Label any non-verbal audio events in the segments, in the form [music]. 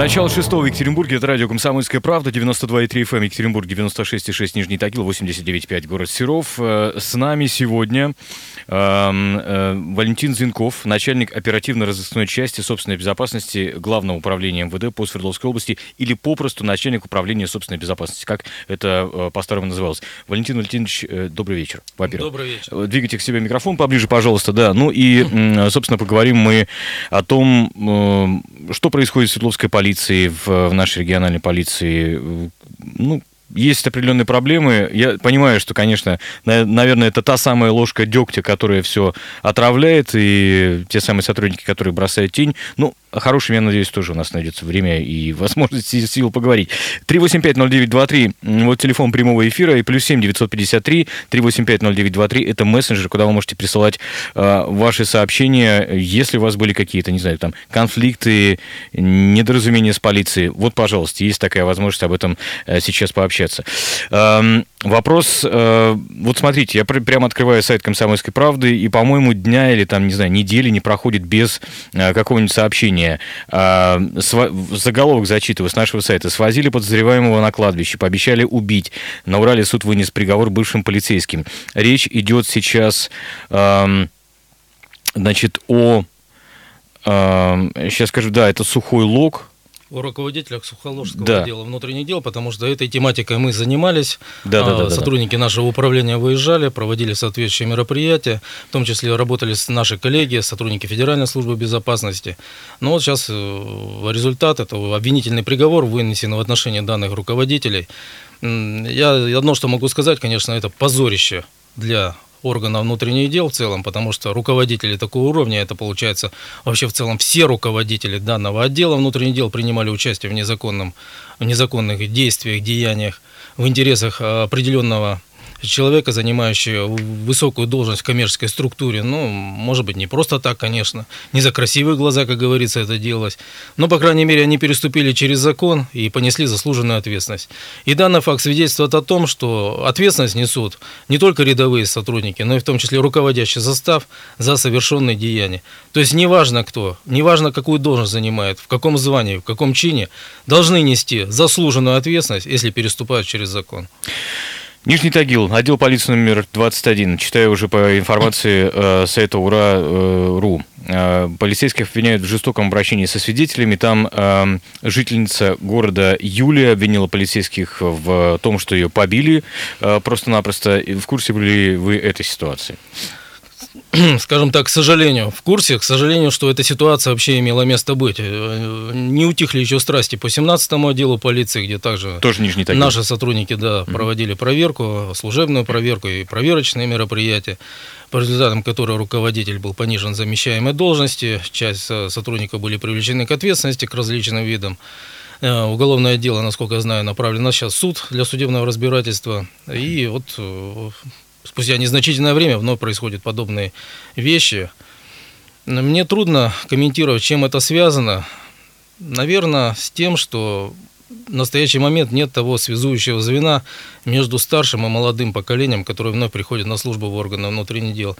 Начало шестого в Екатеринбурге. Это радио «Комсомольская правда». 92,3 FM Екатеринбург, 96,6 Нижний Тагил, 89,5 город Серов. Э, с нами сегодня эм, э, Валентин Зинков, начальник оперативно-розыскной части собственной безопасности Главного управления МВД по Свердловской области или попросту начальник управления собственной безопасности, как это э, по-старому называлось. Валентин Валентинович, добрый вечер, во-первых. Добрый вечер. Двигайте к себе микрофон поближе, пожалуйста, да. Ну и, собственно, поговорим мы о том, что происходит в Свердловской полиции полиции, в, в нашей региональной полиции, ну, есть определенные проблемы. Я понимаю, что, конечно, наверное, это та самая ложка дегтя, которая все отравляет, и те самые сотрудники, которые бросают тень. Ну, хорошим, я надеюсь, тоже у нас найдется время и возможность и сил поговорить. 3850923, вот телефон прямого эфира, и плюс 7 953 3850923, это мессенджер, куда вы можете присылать э, ваши сообщения, если у вас были какие-то, не знаю, там, конфликты, недоразумения с полицией. Вот, пожалуйста, есть такая возможность об этом э, сейчас пообщаться. Э, вопрос, э, вот смотрите, я пр- прямо открываю сайт «Комсомольской правды», и, по-моему, дня или, там, не знаю, недели не проходит без э, какого-нибудь сообщения. А, заголовок зачитываю с нашего сайта. Свозили подозреваемого на кладбище, пообещали убить. На Урале суд вынес приговор бывшим полицейским. Речь идет сейчас, значит, о... Сейчас скажу, да, это сухой лог, о руководителях Сухоложского да. отдела внутренних дел, потому что этой тематикой мы занимались. Да, да, да, Сотрудники да. нашего управления выезжали, проводили соответствующие мероприятия, в том числе работали с наши коллеги, сотрудники Федеральной службы безопасности. Но вот сейчас э, результат, это обвинительный приговор вынесен в отношении данных руководителей. Я одно, что могу сказать, конечно, это позорище для органов внутренних дел в целом, потому что руководители такого уровня, это получается вообще в целом все руководители данного отдела внутренних дел принимали участие в, незаконном, в незаконных действиях, деяниях в интересах определенного человека, занимающего высокую должность в коммерческой структуре, ну, может быть, не просто так, конечно, не за красивые глаза, как говорится, это делалось, но, по крайней мере, они переступили через закон и понесли заслуженную ответственность. И данный факт свидетельствует о том, что ответственность несут не только рядовые сотрудники, но и в том числе руководящий состав за совершенные деяния. То есть неважно кто, неважно какую должность занимает, в каком звании, в каком чине, должны нести заслуженную ответственность, если переступают через закон. Нижний Тагил, отдел полиции номер 21. Читаю уже по информации э, сайта ура.ру. Э, полицейских обвиняют в жестоком обращении со свидетелями. Там э, жительница города Юлия обвинила полицейских в том, что ее побили э, просто-напросто. В курсе были вы этой ситуации? [clears throat] скажем так, к сожалению, в курсе, к сожалению, что эта ситуация вообще имела место быть. Э, не утихли еще страсти по 17-му отделу полиции, где также Тоже Нижний Тагил. наши сотрудники да, mm-hmm. проводили проверку, служебную проверку и проверочные мероприятия, по результатам которой руководитель был понижен замещаемой должности, часть сотрудников были привлечены к ответственности к различным видам. Э, уголовное дело, насколько я знаю, направлено сейчас в суд для судебного разбирательства. И вот э, спустя незначительное время вновь происходят подобные вещи. Мне трудно комментировать, чем это связано. Наверное, с тем, что в настоящий момент нет того связующего звена между старшим и молодым поколением, которое вновь приходит на службу в органы внутренних дел.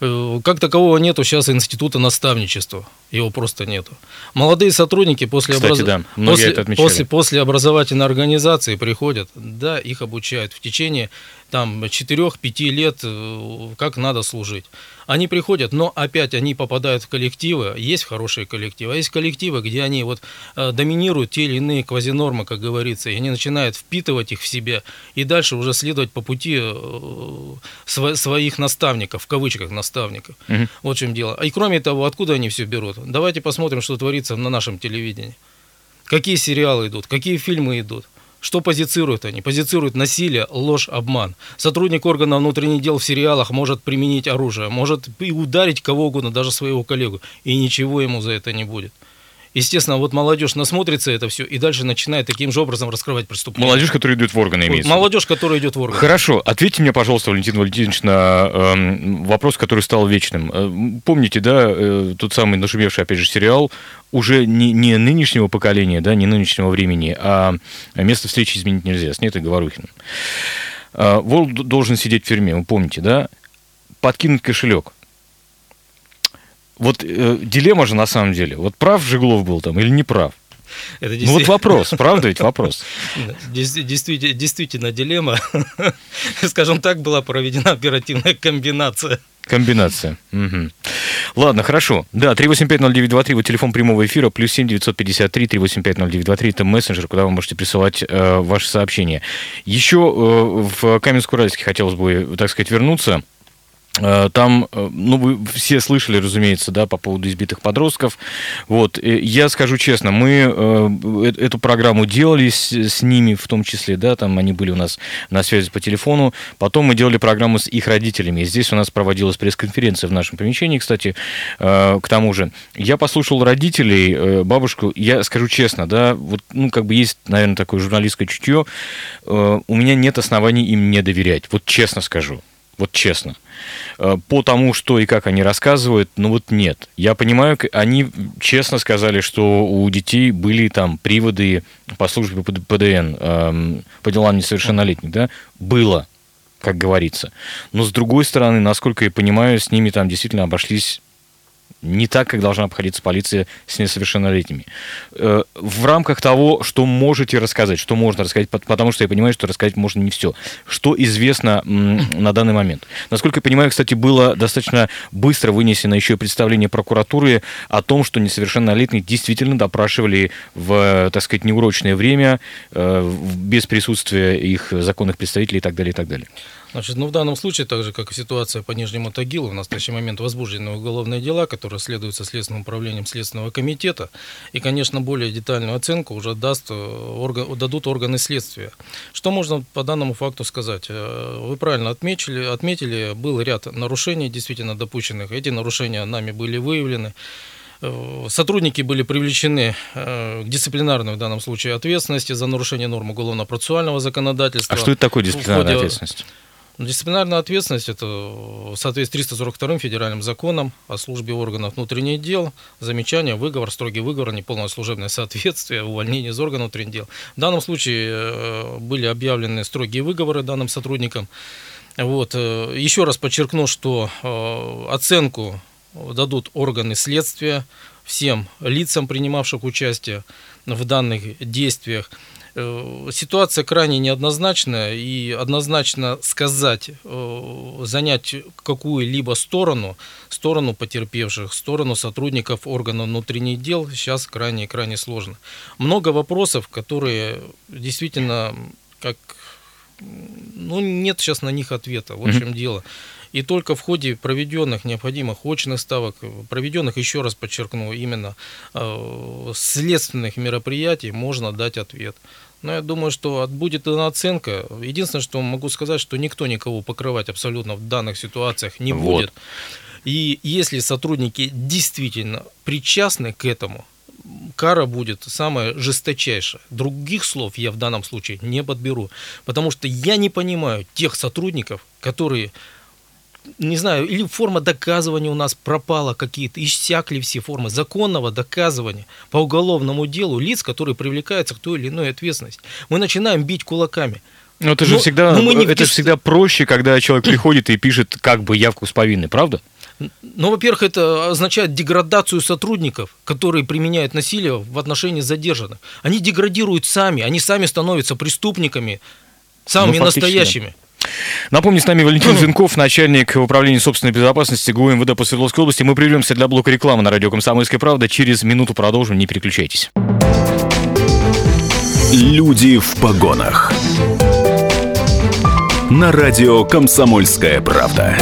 Э, как такового нету сейчас института наставничества. Его просто нету. Молодые сотрудники после, Кстати, образ... да, после, после, после образовательной организации приходят, да, их обучают в течение там 4-5 лет, э, как надо служить. Они приходят, но опять они попадают в коллективы, есть хорошие коллективы, а есть коллективы, где они вот э, доминируют те или иные квазинормы, как говорится, и они начинают впитывать их в себя и дальше уже следовать по пути э, своих наставников, в кавычках наставников. Угу. Вот в чем дело. И кроме того, откуда они все берут? Давайте посмотрим, что творится на нашем телевидении. Какие сериалы идут, какие фильмы идут. Что позицируют они? Позицируют насилие, ложь, обман. Сотрудник органа внутренних дел в сериалах может применить оружие, может и ударить кого угодно, даже своего коллегу, и ничего ему за это не будет. Естественно, вот молодежь насмотрится это все и дальше начинает таким же образом раскрывать преступления. Молодежь, которая идет в органы, имеется. Молодежь, которая идет в органы. Хорошо. Ответьте мне, пожалуйста, Валентин Валентинович, на э, вопрос, который стал вечным. Э, помните, да, э, тот самый нашумевший, опять же, сериал уже не, не нынешнего поколения, да, не нынешнего времени, а место встречи изменить нельзя, с Нетой Говорухиным. Э, Волк должен сидеть в тюрьме, вы помните, да? Подкинуть кошелек. Вот э, дилемма же на самом деле. Вот прав Жиглов был там или не прав? Это действительно... Ну вот вопрос, правда ведь вопрос? Действительно, действительно дилемма. [laughs] Скажем так, была проведена оперативная комбинация. Комбинация. Угу. Ладно, хорошо. Да, 3850923, вот телефон прямого эфира, плюс 7 953 3850923, это мессенджер, куда вы можете присылать э, ваши сообщения. Еще э, в Каменск-Уральске хотелось бы, так сказать, вернуться. Э, там, э, ну, вы все слышали, разумеется, да, по поводу избитых подростков. Вот, я скажу честно, мы э, эту программу делали с, с ними, в том числе, да, там они были у нас на связи по телефону. Потом мы делали программу с их родителями. Здесь у нас проводилась пресс-конференция в нашем помещении, кстати, к тому же. Я послушал родителей, бабушку, я скажу честно, да, вот, ну, как бы есть, наверное, такое журналистское чутье. У меня нет оснований им не доверять, вот честно скажу. Вот честно. Э, по тому, что и как они рассказывают, ну вот нет. Я понимаю, они честно сказали, что у детей были там приводы по службе ПДН, эм, по делам несовершеннолетних, да? Было, как говорится. Но с другой стороны, насколько я понимаю, с ними там действительно обошлись не так, как должна обходиться полиция с несовершеннолетними. Э, в рамках того, что можете рассказать, что можно рассказать, потому что я понимаю, что рассказать можно не все. Что известно на данный момент? Насколько я понимаю, кстати, было достаточно быстро вынесено еще представление прокуратуры о том, что несовершеннолетних действительно допрашивали в, так сказать, неурочное время, э, без присутствия их законных представителей и так далее, и так далее. Значит, ну, в данном случае, так же, как и ситуация по Нижнему Тагилу, в настоящий момент возбуждены уголовные дела, которые следуются Следственным управлением Следственного комитета. И, конечно, более детальную оценку уже даст, э, орган, дадут органы следствия. Что можно по данному факту сказать? Э, вы правильно отметили, отметили, был ряд нарушений действительно допущенных. Эти нарушения нами были выявлены. Э, сотрудники были привлечены к дисциплинарной в данном случае ответственности за нарушение норм уголовно-процессуального законодательства. А что это такое дисциплинарная ходе... ответственность? Дисциплинарная ответственность – это в соответствии с 342 федеральным законом о службе органов внутренних дел, замечание, выговор, строгий выговор, неполное служебное [laughs] соответствие, увольнение из органов внутренних дел. В данном случае э, были объявлены строгие выговоры данным сотрудникам. Вот. Э, еще раз подчеркну, что э, оценку дадут органы следствия всем лицам, принимавших участие в данных действиях. Э, ситуация крайне неоднозначная, и однозначно сказать, э, занять какую-либо сторону, сторону потерпевших, сторону сотрудников органов внутренних дел сейчас крайне-крайне сложно. Много вопросов, которые действительно как ну, нет сейчас на них ответа. Вот в чем дело. И только в ходе проведенных необходимых очных ставок, проведенных, еще раз подчеркну, именно э, следственных мероприятий, можно дать ответ. Но я думаю, что будет дана оценка. Единственное, что могу сказать, что никто никого покрывать абсолютно в данных ситуациях не вот. будет. И если сотрудники действительно причастны к этому, кара будет самая жесточайшая. Других слов я в данном случае не подберу, потому что я не понимаю тех сотрудников, которые не знаю, или форма доказывания у нас пропала какие-то, иссякли все формы законного доказывания по уголовному делу лиц, которые привлекаются к той или иной ответственности. Мы начинаем бить кулаками. Но это же но, всегда, но мы не это же всегда проще, когда человек [clears throat] приходит и пишет как бы явку с повинной, правда? Ну, во-первых, это означает деградацию сотрудников, которые применяют насилие в отношении задержанных. Они деградируют сами, они сами становятся преступниками, самыми ну, настоящими. Напомню, с нами Валентин Зинков, начальник управления собственной безопасности ГУ МВД по Свердловской области. Мы прервемся для блока рекламы на радио «Комсомольская правда». Через минуту продолжим, не переключайтесь. Люди в погонах. На радио «Комсомольская правда».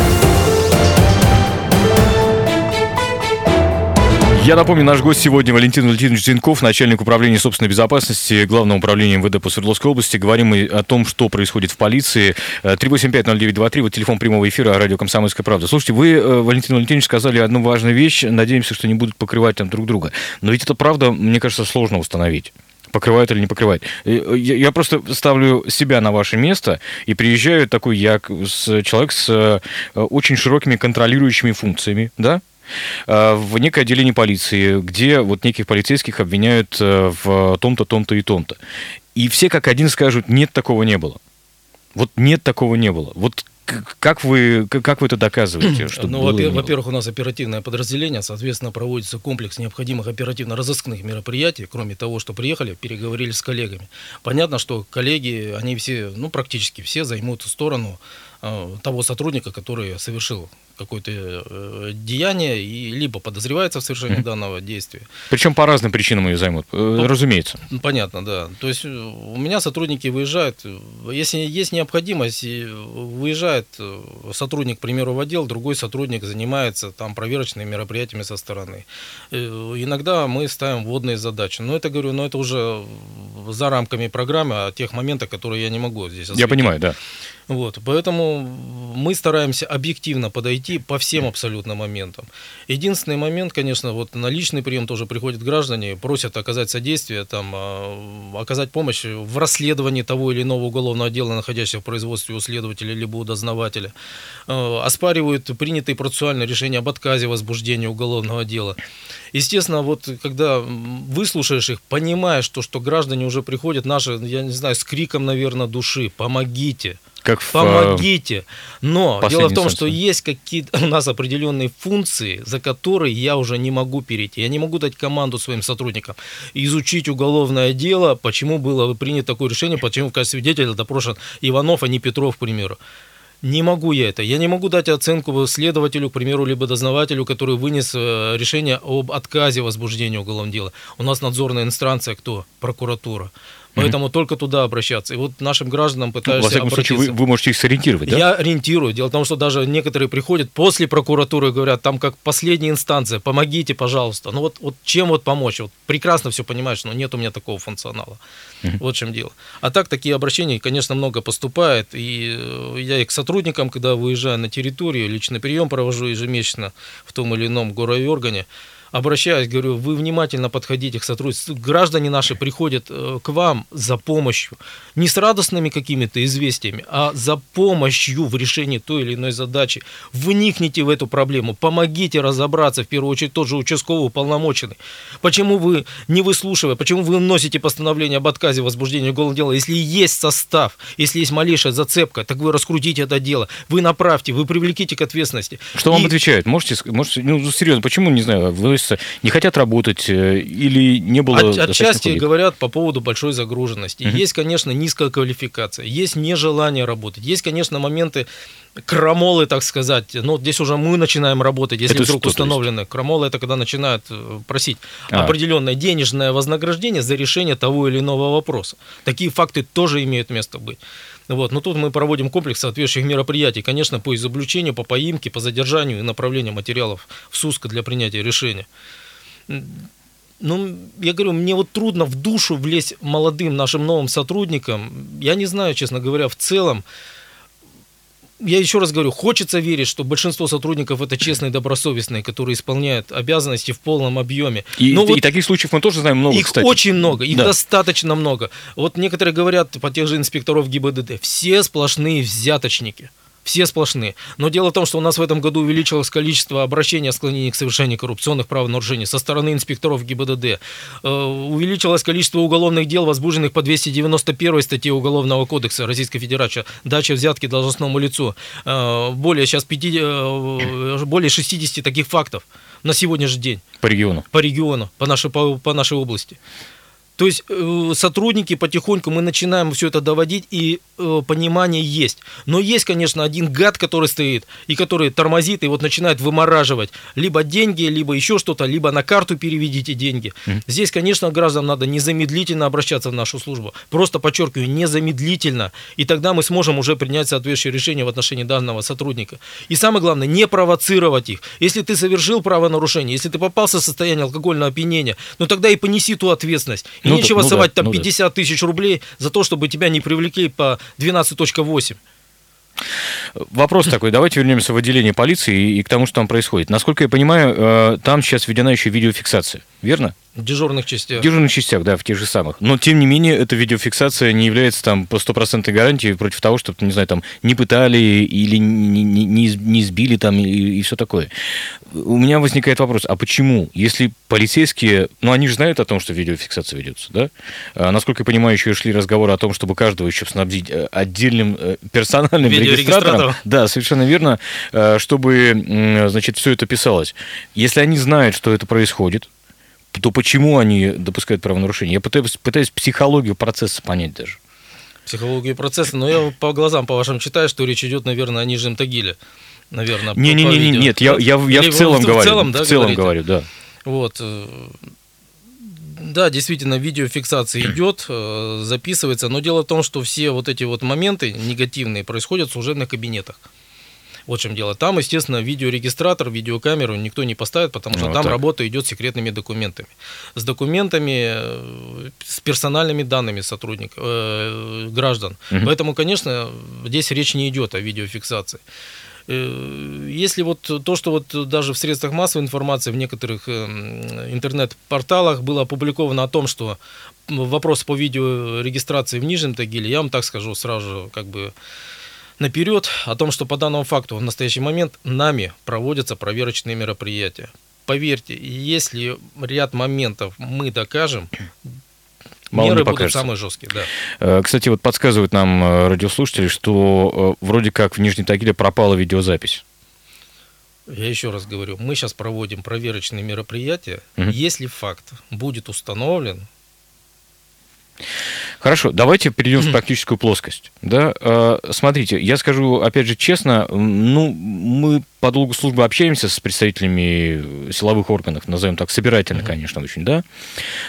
Я напомню, наш гость сегодня Валентин Валентинович Зинков, начальник управления собственной безопасности Главного управления МВД по Свердловской области. Говорим мы о том, что происходит в полиции. 3850923, вот телефон прямого эфира радио «Комсомольская правда». Слушайте, вы, э, Валентин Валентинович, сказали одну важную вещь. Надеемся, что не будут покрывать там друг друга. Но ведь это правда, мне кажется, сложно установить покрывают или не покрывают. Э, я просто ставлю себя на ваше место и приезжаю такой я, человек с э, очень широкими контролирующими функциями, да, Э, в некое отделение полиции, где вот неких полицейских обвиняют э, в том-то, том-то и том-то. И все как один скажут, нет, такого не было. Вот нет, такого не было. Вот как вы, как вы это доказываете? Что ну, во-первых, у нас оперативное подразделение, соответственно, проводится комплекс необходимых оперативно-розыскных мероприятий, кроме того, что приехали, переговорили с коллегами. Понятно, что коллеги, они все, ну, практически все займут сторону э, того сотрудника, который совершил какое-то э, деяние и либо подозревается в совершении mm-hmm. данного действия. Причем по разным причинам ее займут, э, ну, разумеется. Понятно, да. То есть э, у меня сотрудники выезжают, если есть необходимость, выезжает сотрудник, к примеру, в отдел, другой сотрудник занимается там проверочными мероприятиями со стороны. Иногда мы ставим вводные задачи. Но это, говорю, но это уже за рамками программы, о тех моментах, которые я не могу здесь осветить. Я понимаю, да. Вот, поэтому мы стараемся объективно подойти по всем абсолютно моментам. Единственный момент, конечно, вот на личный прием тоже приходят граждане, просят оказать содействие, там, а, оказать помощь в расследовании того или иного уголовного дела, находящегося в производстве у следователя либо у дознавателя, а, оспаривают принятые процессуальные решения об отказе возбуждения уголовного дела. Естественно, вот когда выслушаешь их, понимаешь, то, что граждане уже приходят наши, я не знаю, с криком, наверное, души, помогите, как в, Помогите. Но дело в том, что есть какие-то у нас определенные функции, за которые я уже не могу перейти. Я не могу дать команду своим сотрудникам изучить уголовное дело, почему было принято такое решение, почему в качестве свидетеля допрошен Иванов, а не Петров, к примеру. Не могу я это. Я не могу дать оценку следователю, к примеру, либо дознавателю, который вынес э, решение об отказе возбуждения уголовного дела. У нас надзорная инстанция кто? Прокуратура. Поэтому mm-hmm. только туда обращаться. И вот нашим гражданам пытаешься Во всяком обратиться. случае, вы, вы можете их сориентировать, да? Я ориентирую. Дело в том, что даже некоторые приходят после прокуратуры и говорят, там как последняя инстанция, помогите, пожалуйста. Ну вот, вот чем вот помочь? Вот прекрасно все понимаешь, но нет у меня такого функционала. Mm-hmm. Вот в чем дело. А так, такие обращения, конечно, много поступает. И э, я и к сотрудникам, когда выезжаю на территорию, личный прием провожу ежемесячно в том или ином городе органе обращаюсь, говорю, вы внимательно подходите к сотрудничеству. Граждане наши приходят э, к вам за помощью, не с радостными какими-то известиями, а за помощью в решении той или иной задачи. Вникните в эту проблему, помогите разобраться, в первую очередь тот же участковый уполномоченный. Почему вы, не выслушивая, почему вы вносите постановление об отказе возбуждения уголовного дела, если есть состав, если есть малейшая зацепка, так вы раскрутите это дело, вы направьте, вы привлеките к ответственности. Что И... вам отвечают? Можете, можете, ну, серьезно, почему, не знаю, вы относятся, не хотят работать э, или не было... От, отчасти коллег? говорят по поводу большой загруженности. Угу. Есть, конечно, низкая квалификация, есть нежелание работать, есть, конечно, моменты крамолы, так сказать. Но здесь уже мы начинаем работать, если это вдруг что, установлены. Крамолы это когда начинают э, просить а. определенное денежное вознаграждение за решение того или иного вопроса. Такие факты тоже имеют место быть. Вот. Но тут мы проводим комплекс соответствующих мероприятий, конечно, по изобличению, по поимке, по задержанию и направлению материалов в СУСКО для принятия решения. Ну, я говорю, мне вот трудно в душу влезть молодым нашим новым сотрудникам. Я не знаю, честно говоря, в целом, я еще раз говорю, хочется верить, что большинство сотрудников это честные, добросовестные, которые исполняют обязанности в полном объеме. И, Но и вот таких случаев мы тоже знаем много, их кстати. очень много, их да. достаточно много. Вот некоторые говорят по тех же инспекторов ГИБДД, все сплошные взяточники все сплошные. Но дело в том, что у нас в этом году увеличилось количество обращений о склонении к совершению коррупционных правонарушений со стороны инспекторов ГИБДД. Э, увеличилось количество уголовных дел, возбужденных по 291 статье Уголовного кодекса Российской Федерации, дача взятки должностному лицу. Э, более сейчас 5, э, более 60 таких фактов на сегодняшний день. По региону? По региону, по нашей, по, по нашей области. То есть э, сотрудники потихоньку мы начинаем все это доводить, и э, понимание есть. Но есть, конечно, один гад, который стоит, и который тормозит, и вот начинает вымораживать либо деньги, либо еще что-то, либо на карту переведите деньги. Mm-hmm. Здесь, конечно, гражданам надо незамедлительно обращаться в нашу службу. Просто подчеркиваю, незамедлительно. И тогда мы сможем уже принять соответствующее решение в отношении данного сотрудника. И самое главное, не провоцировать их. Если ты совершил правонарушение, если ты попался в состояние алкогольного опьянения, ну тогда и понеси ту ответственность. И ну, нечего ну, совать да, там ну, 50 да. тысяч рублей за то, чтобы тебя не привлекли по 12.8. Вопрос такой, давайте вернемся в отделение полиции и к тому, что там происходит. Насколько я понимаю, э, там сейчас введена еще видеофиксация, верно? В дежурных частях. В дежурных частях, да, в тех же самых. Но, тем не менее, эта видеофиксация не является там по стопроцентной гарантией против того, чтобы, не знаю, там, не пытали или не, не, не избили там и, и все такое. У меня возникает вопрос, а почему, если полицейские, ну, они же знают о том, что видеофиксация ведется, да? А, насколько я понимаю, еще шли разговоры о том, чтобы каждого еще снабдить э, отдельным э, персональным регистратором. Да, совершенно верно, э, чтобы, значит, все это писалось. Если они знают, что это происходит, то почему они допускают правонарушение? Я пытаюсь, пытаюсь психологию процесса понять даже. Психологию процесса, но я по глазам, по вашим читаю, что речь идет, наверное, о Нижнем Тагиле. Наверное, не, не, не, не, нет, я, я, я в целом в, говорю. В целом, да, в целом говорю, да. Вот. Да, действительно, видеофиксация идет, э, записывается, но дело в том, что все вот эти вот моменты негативные происходят в служебных кабинетах. Вот в чем дело. Там, естественно, видеорегистратор, видеокамеру никто не поставит, потому что ну, там так. работа идет с секретными документами. С документами, э, с персональными данными сотрудников, э, граждан. Угу. Поэтому, конечно, здесь речь не идет о видеофиксации. Э, если вот то, что вот даже в средствах массовой информации, в некоторых э, интернет-порталах было опубликовано о том, что вопрос по видеорегистрации в Нижнем Тагиле, я вам так скажу сразу как бы наперед о том, что по данному факту в настоящий момент нами проводятся проверочные мероприятия. Поверьте, если ряд моментов мы докажем, Мало Меры будут самые жесткие, да. Э, кстати, вот подсказывают нам э, радиослушатели, что э, вроде как в Нижнем Тагиле пропала видеозапись. Я еще раз говорю, мы сейчас проводим проверочные мероприятия. Угу. Если факт будет установлен, Хорошо, давайте перейдем в практическую плоскость. Да? А, смотрите, я скажу, опять же, честно, ну, мы по долгу службы общаемся с представителями силовых органов, назовем так, собирательно, конечно, очень, да,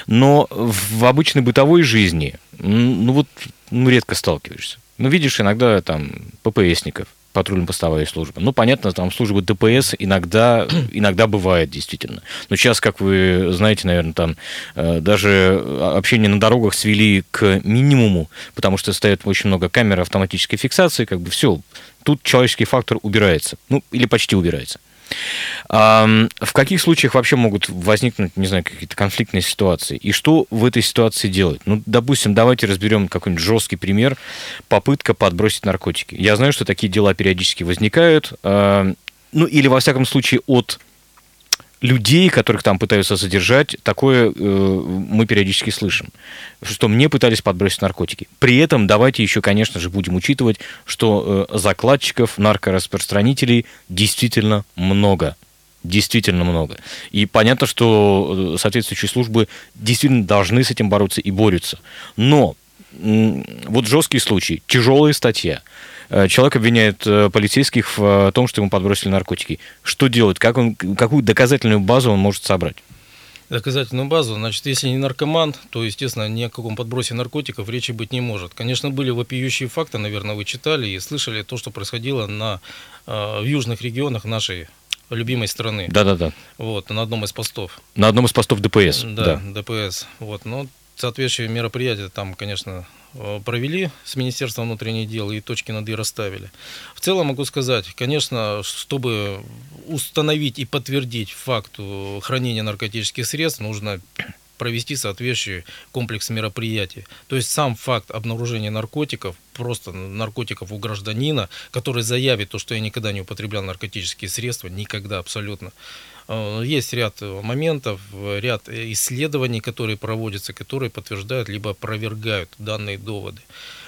но в обычной бытовой жизни, ну, вот, ну, редко сталкиваешься. Ну, видишь иногда там ППСников, патрульно-постовая служба. Ну, понятно, там служба ДПС иногда, [clears throat] иногда бывает, действительно. Но сейчас, как вы знаете, наверное, там э, даже общение на дорогах свели к минимуму, потому что стоит очень много камер автоматической фиксации, как бы все, тут человеческий фактор убирается, ну, или почти убирается. В каких случаях вообще могут возникнуть, не знаю, какие-то конфликтные ситуации? И что в этой ситуации делать? Ну, допустим, давайте разберем какой-нибудь жесткий пример. Попытка подбросить наркотики. Я знаю, что такие дела периодически возникают. Ну, или, во всяком случае, от людей, которых там пытаются задержать, такое э, мы периодически слышим, что мне пытались подбросить наркотики. При этом давайте еще, конечно же, будем учитывать, что э, закладчиков, наркораспространителей действительно много. Действительно много. И понятно, что э, соответствующие службы действительно должны с этим бороться и борются. Но вот жесткий случай, тяжелая статья – человек обвиняет э, полицейских в э, том, что ему подбросили наркотики. Что делать? Как он, какую доказательную базу он может собрать? доказательную базу. Значит, если не наркоман, то, естественно, ни о каком подбросе наркотиков речи быть не может. Конечно, были вопиющие факты, наверное, вы читали и слышали то, что происходило на, в южных регионах нашей любимой страны. Да-да-да. Вот, на одном из постов. На одном из постов ДПС. Да, да. ДПС. Вот, но соответствующие мероприятия там, конечно, Э, провели с Министерством внутренних дел и точки над «и» расставили. В целом могу сказать, конечно, чтобы установить и подтвердить факт хранения наркотических средств, нужно [clears throat] провести соответствующий комплекс мероприятий. То есть сам факт обнаружения наркотиков, просто наркотиков у гражданина, который заявит то, что я никогда не употреблял наркотические средства, никогда абсолютно, Э, есть ряд моментов, ряд исследований, которые проводятся, которые подтверждают либо опровергают данные доводы.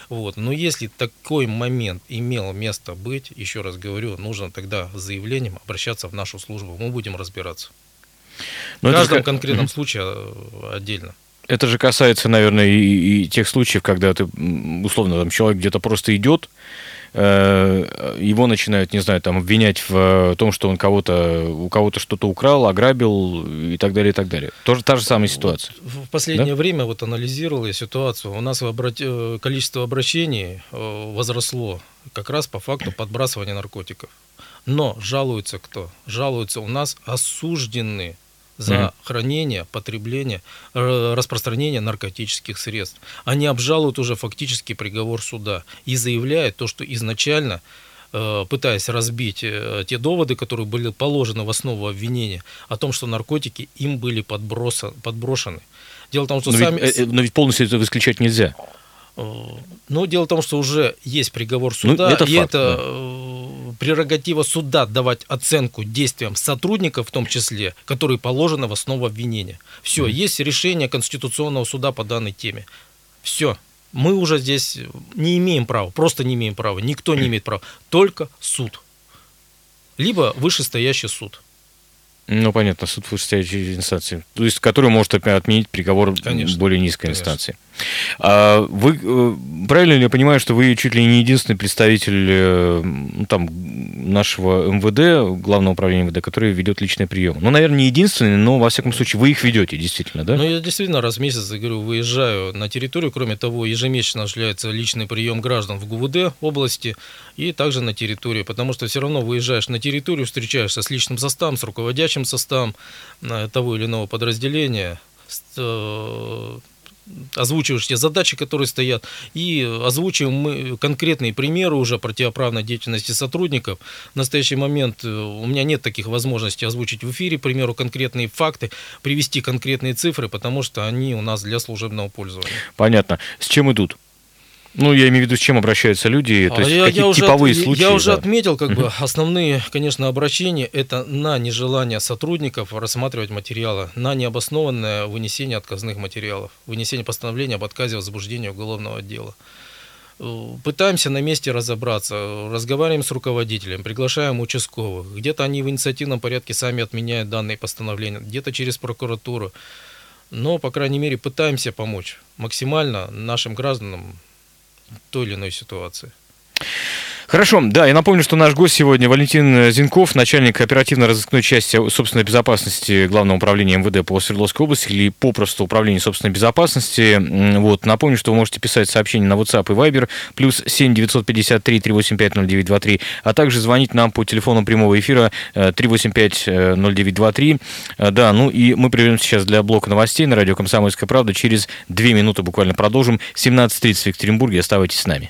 Вот. Но если такой момент имел место быть, еще раз говорю, нужно тогда с заявлением обращаться в нашу службу. Мы будем разбираться. Но в каждом это... конкретном случае э, отдельно. Это же касается, наверное, и, и тех случаев, когда ты, условно, там человек где-то просто идет, э, его начинают, не знаю, там обвинять в том, что он кого-то, у кого-то что-то украл, ограбил и так далее, и так далее. Тоже та же самая ситуация. В последнее да? время вот анализировал я ситуацию. У нас э, количество обращений э, возросло как раз по факту подбрасывания наркотиков. Но жалуются кто? Жалуются у нас осужденные за mm-hmm. хранение, потребление, распространение наркотических средств. Они обжалуют уже фактически приговор суда и заявляют то, что изначально э, пытаясь разбить э, те доводы, которые были положены в основу обвинения, о том, что наркотики им были подброса, подброшены. Дело в том, что но сами... Ведь, э, но ведь полностью это исключать нельзя. Но дело в том, что уже есть приговор ну, суда, ну, это и факт, это да. Прерогатива суда давать оценку действиям сотрудников, в том числе, которые положены в основу обвинения. Все, mm. есть решение Конституционного суда по данной теме. Все. Мы уже здесь не имеем права, просто не имеем права, никто не имеет права, только суд. Либо вышестоящий суд. Ну, понятно, суд вышестоящей инстанции, то есть который может отменить приговор Конечно. более низкой Конечно. инстанции. А вы э, правильно ли я понимаю, что вы чуть ли не единственный представитель э, ну, там, нашего МВД, Главного управления МВД, который ведет личный прием? Ну, наверное, не единственный, но во всяком случае вы их ведете, действительно, да? Ну, я действительно раз в месяц, говорю, выезжаю на территорию. Кроме того, ежемесячно осуществляется личный прием граждан в ГУВД области и также на территории, потому что все равно выезжаешь на территорию, встречаешься с личным составом, с руководящим составом э, того или иного подразделения, озвучиваешь те задачи, которые стоят, и озвучиваем мы конкретные примеры уже противоправной деятельности сотрудников. В настоящий момент э, у меня нет таких возможностей озвучить в эфире, к примеру, конкретные факты, привести конкретные цифры, потому что они у нас для служебного пользования. Понятно. С чем идут? Ну, я имею в виду, с чем обращаются люди, то а есть я, какие я типовые уже, случаи. Я уже да. отметил, как бы, основные, конечно, обращения – это на нежелание сотрудников рассматривать материалы, на необоснованное вынесение отказных материалов, вынесение постановления об отказе в возбуждении уголовного дела. Пытаемся на месте разобраться, разговариваем с руководителем, приглашаем участковых. Где-то они в инициативном порядке сами отменяют данные постановления, где-то через прокуратуру. Но, по крайней мере, пытаемся помочь максимально нашим гражданам той или иной ситуации. Хорошо, да, я напомню, что наш гость сегодня Валентин Зинков, начальник оперативно-розыскной части собственной безопасности Главного управления МВД по Свердловской области или попросту управления собственной безопасности. Вот, напомню, что вы можете писать сообщения на WhatsApp и Viber, плюс 7 953 385 0923, а также звонить нам по телефону прямого эфира 385 э, 0923. Э, да, ну и мы прервем сейчас для блока новостей на радио «Комсомольская правда». Через две минуты буквально продолжим. 17.30 в Екатеринбурге. Оставайтесь с нами.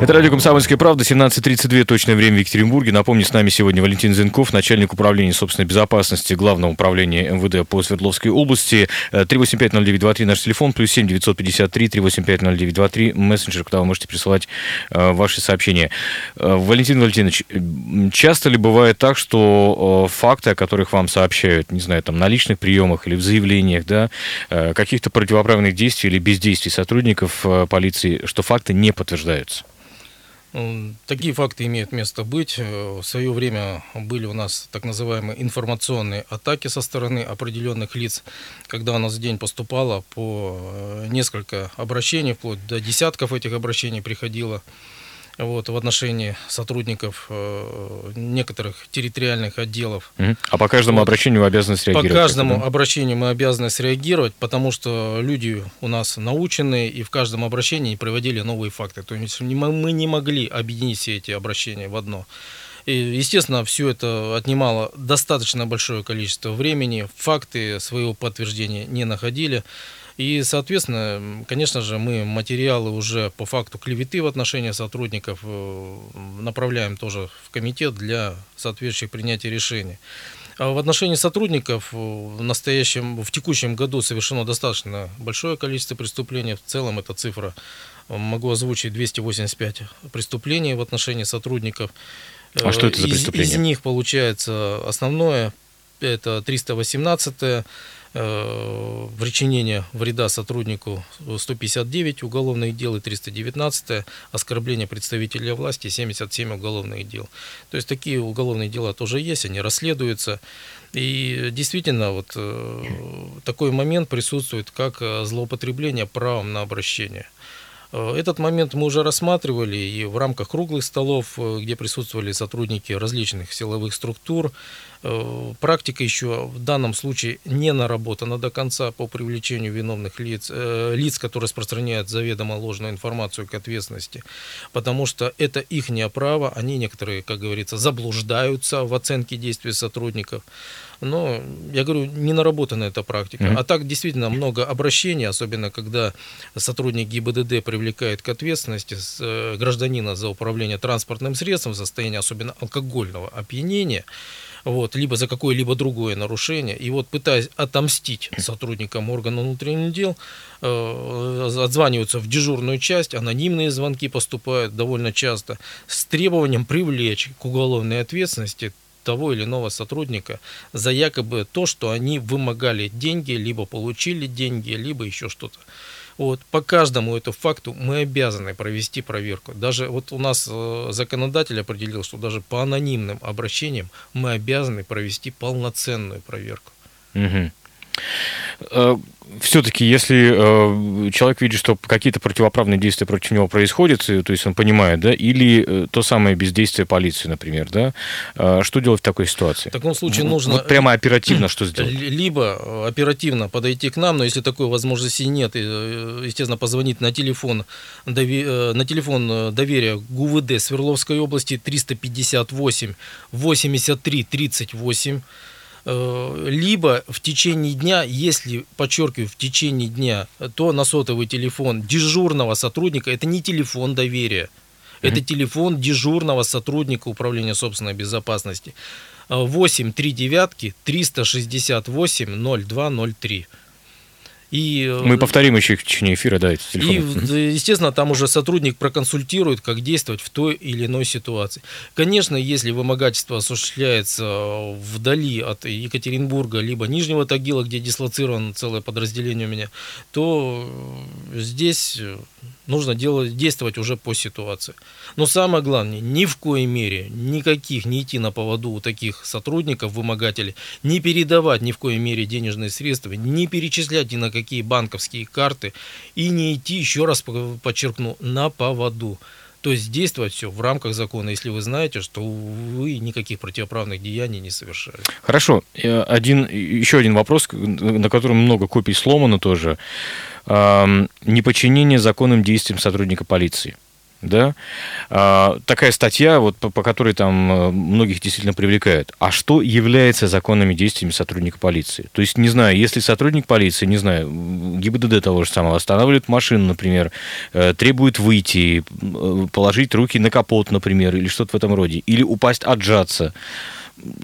Это радио «Комсомольская правда», 17.32, точное время в Екатеринбурге. Напомню, с нами сегодня Валентин Зенков, начальник управления собственной безопасности Главного управления МВД по Свердловской области. 3850923 наш телефон, плюс 7 953 3850923 мессенджер, куда вы можете присылать э, ваши сообщения. Э, Валентин Валентинович, часто ли бывает так, что э, факты, о которых вам сообщают, не знаю, там на личных приемах или в заявлениях, да, каких-то противоправных действий или бездействий сотрудников полиции, что факты не подтверждаются? Такие факты имеют место быть. Э, в свое время были у нас так называемые информационные атаки со стороны определенных лиц, когда у нас в день поступало по э, несколько обращений, вплоть до десятков этих обращений приходило вот, в отношении сотрудников э, некоторых территориальных отделов. А по каждому вот. обращению вы обязаны среагировать? По каждому да? обращению мы обязаны среагировать, потому что люди у нас научены, и в каждом обращении приводили новые факты. То есть мы не могли объединить все эти обращения в одно. И, естественно, все это отнимало достаточно большое количество времени, факты своего подтверждения не находили. И, соответственно, конечно же, мы материалы уже по факту клеветы в отношении сотрудников э, направляем тоже в комитет для соответствующих принятия решений. А в отношении сотрудников э, в настоящем, в текущем году совершено достаточно большое количество преступлений. В целом эта цифра, э, могу озвучить, 285 преступлений в отношении сотрудников. А что это за преступления? Из, из них получается основное, это 318 э, причинение вреда сотруднику 159 уголовных дел и 319 оскорбление представителя власти 77 уголовных дел. То есть такие уголовные дела тоже есть, они расследуются. И действительно, вот э, такой момент присутствует, как э, злоупотребление правом на обращение. Э, этот момент мы уже рассматривали и в рамках круглых столов, где присутствовали сотрудники различных силовых структур, Э, практика еще в данном случае не наработана до конца по привлечению виновных лиц, э, лиц, которые распространяют заведомо ложную информацию к ответственности, потому что это их право, они некоторые, как говорится, заблуждаются в оценке действий сотрудников. Но, я говорю, не наработана эта практика. Mm-hmm. А так действительно много обращений, особенно когда сотрудник ГИБДД привлекает к ответственности э, гражданина за управление транспортным средством в состоянии особенно алкогольного опьянения вот, либо за какое-либо другое нарушение. И вот пытаясь отомстить [clears throat] сотрудникам органа внутренних дел, э, отзваниваются в дежурную часть, анонимные звонки поступают довольно часто, с требованием привлечь к уголовной ответственности того или иного сотрудника за якобы то, что они вымогали деньги, либо получили деньги, либо еще что-то. Вот, по каждому этому факту мы обязаны провести проверку. Даже вот у нас э, законодатель определил, что даже по анонимным обращениям мы обязаны провести полноценную проверку. Угу все-таки, если э, человек видит, что какие-то противоправные действия против него происходят, то есть он понимает, да, или э, то самое бездействие полиции, например, да, э, что делать в такой ситуации? В таком случае нужно... Вот прямо оперативно что [clears throat] сделать? Либо оперативно подойти к нам, но если такой возможности нет, естественно, позвонить на телефон, на телефон доверия ГУВД Свердловской области 358 83 38 Э, либо в течение дня, если, подчеркиваю, в течение дня, то на сотовый телефон дежурного сотрудника, это не телефон доверия, это телефон дежурного сотрудника управления собственной безопасности. 8 3 девятки 368 0203. И, э, Мы повторим еще в течение эфира, да, эти телефоны. И, естественно, там уже сотрудник проконсультирует, как действовать в той или иной ситуации. Конечно, если вымогательство осуществляется вдали от Екатеринбурга, либо Нижнего Тагила, где дислоцировано целое подразделение у меня, то здесь нужно делать, действовать уже по ситуации. Но самое главное, ни в коей мере никаких не идти на поводу у таких сотрудников, вымогателей, не передавать ни в коей мере денежные средства, не перечислять ни на какие банковские карты и не идти, еще раз подчеркну, на поводу. То есть действовать все в рамках закона, если вы знаете, что вы никаких противоправных деяний не совершали. Хорошо. Один, еще один вопрос, на котором много копий сломано тоже неподчинение законным действиям сотрудника полиции. Да? А, такая статья, вот, по, по которой там э, многих действительно привлекают. А что является законными действиями сотрудника полиции? То есть, не знаю, если сотрудник полиции, не знаю, ГИБДД того же самого, останавливает машину, например, э, требует выйти, э, положить руки на капот, например, или что-то в этом роде, или упасть, отжаться,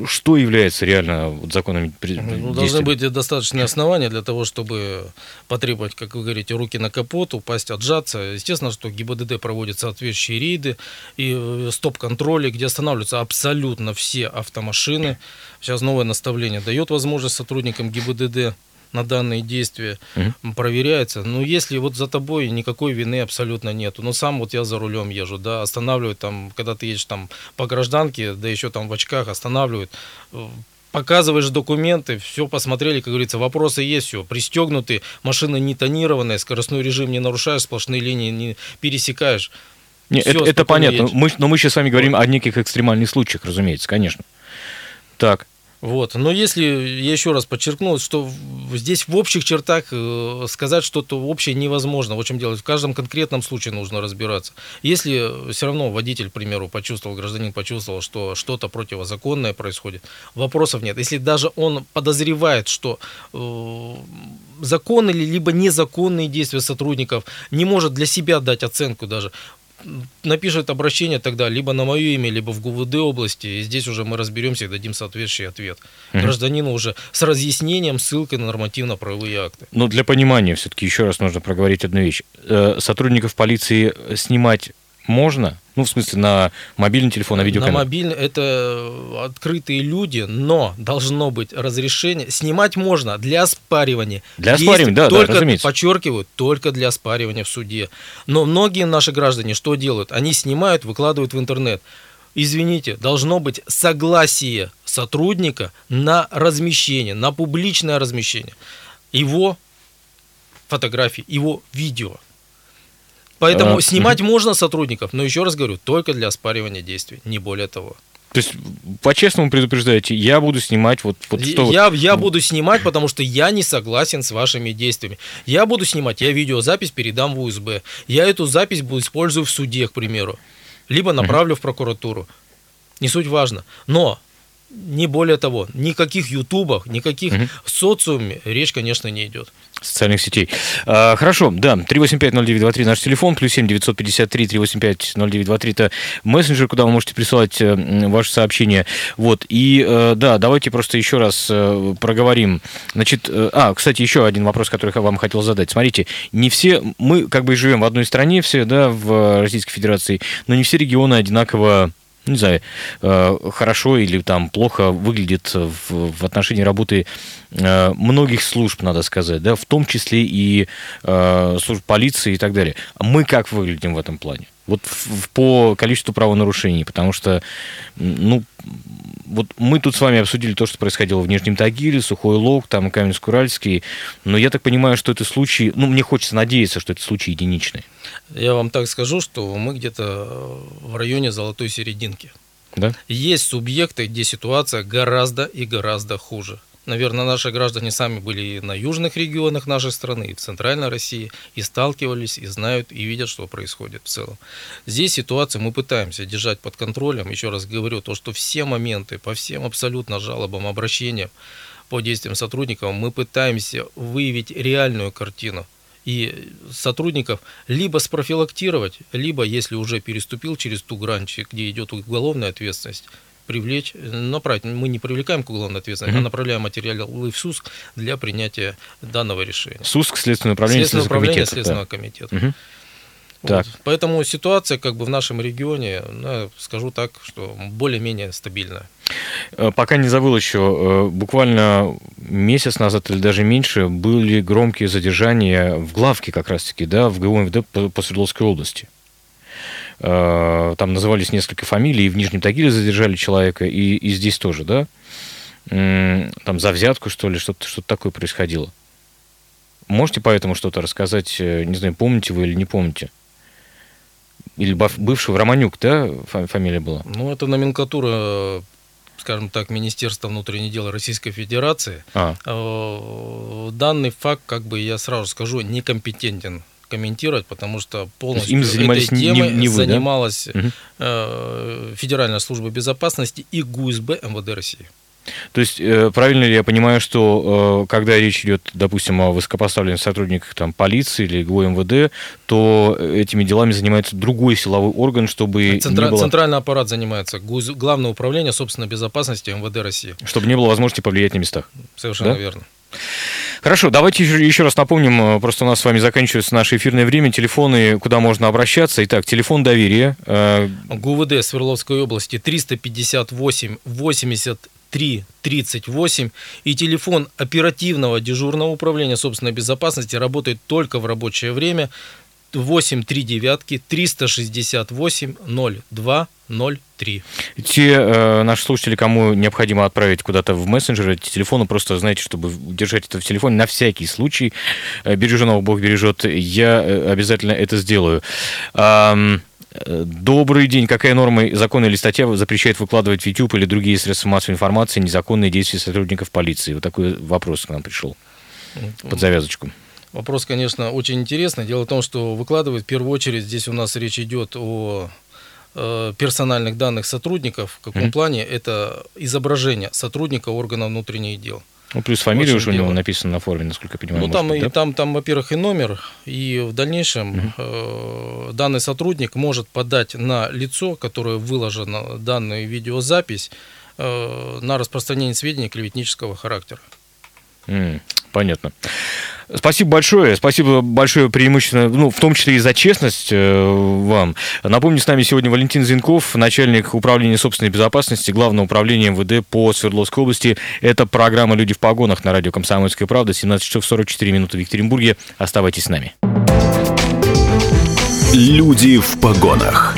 что является реально вот законами ну, Должны быть достаточные основания для того, чтобы потребовать, как вы говорите, руки на капот, упасть, отжаться. Естественно, что ГИБДД проводит соответствующие рейды и э, стоп-контроли, где останавливаются абсолютно все автомашины. Сейчас новое наставление дает возможность сотрудникам ГИБДД на данные действия угу. проверяется. Но если вот за тобой никакой вины абсолютно нету, но сам вот я за рулем езжу, да, останавливают там, когда ты едешь там по гражданке, да еще там в очках останавливают, э, показываешь документы, все посмотрели, как говорится, вопросы есть, все, пристегнуты, машина не тонированная, скоростной режим не нарушаешь, сплошные линии не пересекаешь. Не, все, это, это понятно, мы, но мы сейчас с вами говорим вот. о неких экстремальных случаях, разумеется, конечно. Так. Вот. Но если, я еще раз подчеркну, что здесь в общих чертах э, сказать что-то общее невозможно. В чем дело? В каждом конкретном случае нужно разбираться. Если все равно водитель, к примеру, почувствовал, гражданин почувствовал, что что-то противозаконное происходит, вопросов нет. Если даже он подозревает, что э, законные либо незаконные действия сотрудников, не может для себя дать оценку даже, напишет обращение тогда либо на мое имя, либо в ГУВД области, и здесь уже мы разберемся и дадим соответствующий ответ. Угу. Гражданину уже с разъяснением, ссылкой на нормативно-правовые акты. Но для понимания все-таки еще раз нужно проговорить одну вещь. Э, сотрудников полиции снимать можно, Ну, в смысле, на мобильный телефон, на видеокамеру? На мобильный, это открытые люди, но должно быть разрешение. Снимать можно для оспаривания. Для оспаривания, да, только, да, разумеется. Подчеркиваю, только для оспаривания в суде. Но многие наши граждане что делают? Они снимают, выкладывают в интернет. Извините, должно быть согласие сотрудника на размещение, на публичное размещение. Его фотографии, его видео. Поэтому а, снимать угу. можно сотрудников, но еще раз говорю, только для оспаривания действий, не более того. То есть, по-честному предупреждаете, я буду снимать вот, вот что... Я, я буду снимать, потому что я не согласен с вашими действиями. Я буду снимать, я видеозапись передам в УСБ. Я эту запись буду использовать в суде, к примеру. Либо направлю uh в прокуратуру. Не суть важно. Но не более того, никаких ютубах, никаких угу. социуме речь, конечно, не идет. Социальных сетей. А, хорошо, да, 3850923 наш телефон, плюс 7 953 385 0923 это мессенджер, куда вы можете присылать э, ваши сообщения. Вот, и э, да, давайте просто еще раз э, проговорим. Значит, а, кстати, еще один вопрос, который я вам хотел задать. Смотрите, не все, мы как бы живем в одной стране все, да, в Российской Федерации, но не все регионы одинаково не знаю, э, хорошо или там плохо выглядит в, отношении работы э, многих служб, надо сказать, да, в том числе и э, служб полиции и так далее. Мы как выглядим в этом плане? Вот по количеству правонарушений, потому что, ну, вот мы тут с вами обсудили то, что происходило в Нижнем Тагиле, Сухой Лог, там Каменск-Уральский, но я так понимаю, что это случаи, ну, мне хочется надеяться, что это случаи единичные. Я вам так скажу, что мы где-то в районе золотой серединки. Да? Есть субъекты, где ситуация гораздо и гораздо хуже. Наверное, наши граждане сами были на южных регионах нашей страны, и в центральной России, и сталкивались, и знают, и видят, что происходит в целом. Здесь ситуацию мы пытаемся держать под контролем. Еще раз говорю, то, что все моменты по всем абсолютно жалобам, обращениям по действиям сотрудников мы пытаемся выявить реальную картину и сотрудников либо спрофилактировать, либо, если уже переступил через ту грань, где идет уголовная ответственность, привлечь, направить. Мы не привлекаем к уголовной ответственности, mm-hmm. а направляем материалы в СУСК для принятия данного решения. СУСК, Следственное управление Следственное управление Следственного да. комитета. Mm-hmm. Вот. Так. Поэтому ситуация как бы в нашем регионе, ну, скажу так, что более-менее стабильная. Э, пока не забыл еще, э, буквально месяц назад или даже меньше были громкие задержания в главке как раз-таки, да, в ГУ МВД по Свердловской области. Э, там назывались несколько фамилий, и в Нижнем Тагиле задержали человека, и, и здесь тоже, да? Там за взятку, что ли, что-то что такое происходило. Можете поэтому что-то рассказать? Э, не знаю, помните вы или не помните? Или бывший Романюк, да, фамилия была? Ну, это номенклатура скажем так, Министерства внутренних дел Российской Федерации. А. Э, данный факт, как бы я сразу скажу, некомпетентен комментировать, потому что полностью им занимались этой темой не, не вы, занималась да? э, Федеральная служба безопасности и ГУСБ МВД России. То есть, э, правильно ли я понимаю, что э, когда речь идет, допустим, о высокопоставленных сотрудниках там, полиции или ГУ МВД, то этими делами занимается другой силовой орган, чтобы Центра... было... Центральный аппарат занимается, ГУЗ... Главное управление собственной безопасности МВД России. Чтобы не было возможности повлиять на местах. Совершенно да? верно. Хорошо, давайте еще раз напомним, э, просто у нас с вами заканчивается наше эфирное время, телефоны, куда можно обращаться. Итак, телефон доверия. Э, ГУВД Свердловской области 358 83 38 и телефон оперативного дежурного управления собственной безопасности работает только в рабочее время 8 3 девятки 368 02 03. Те э, наши слушатели, кому необходимо отправить куда-то в мессенджер эти телефоны, просто знаете, чтобы держать это в телефоне на всякий случай. Э, береженого Бог бережет. Я э, обязательно это сделаю. Э, Добрый день. Какая норма закона или статья запрещает выкладывать в YouTube или другие средства массовой информации незаконные действия сотрудников полиции? Вот такой вопрос к нам пришел под завязочку. Вопрос, конечно, очень интересный. Дело в том, что выкладывать в первую очередь здесь у нас речь идет о э, персональных данных сотрудников. В каком mm-hmm. плане? Это изображение сотрудника органа внутренних дел. Ну, плюс фамилия уже у него написана на форме, насколько я понимаю. Ну, там, быть, и, да? там, там, во-первых, и номер, и в дальнейшем угу. э, данный сотрудник может подать на лицо, которое выложено данную видеозапись, э, на распространение сведений клеветнического характера. Понятно. Спасибо большое. Спасибо большое преимущественно, ну, в том числе и за честность э, вам. Напомню, с нами сегодня Валентин Зинков, начальник управления собственной безопасности Главного управления МВД по Свердловской области. Это программа «Люди в погонах» на радио «Комсомольская правда». 17 часов 44 минуты в Екатеринбурге. Оставайтесь с нами. «Люди в погонах».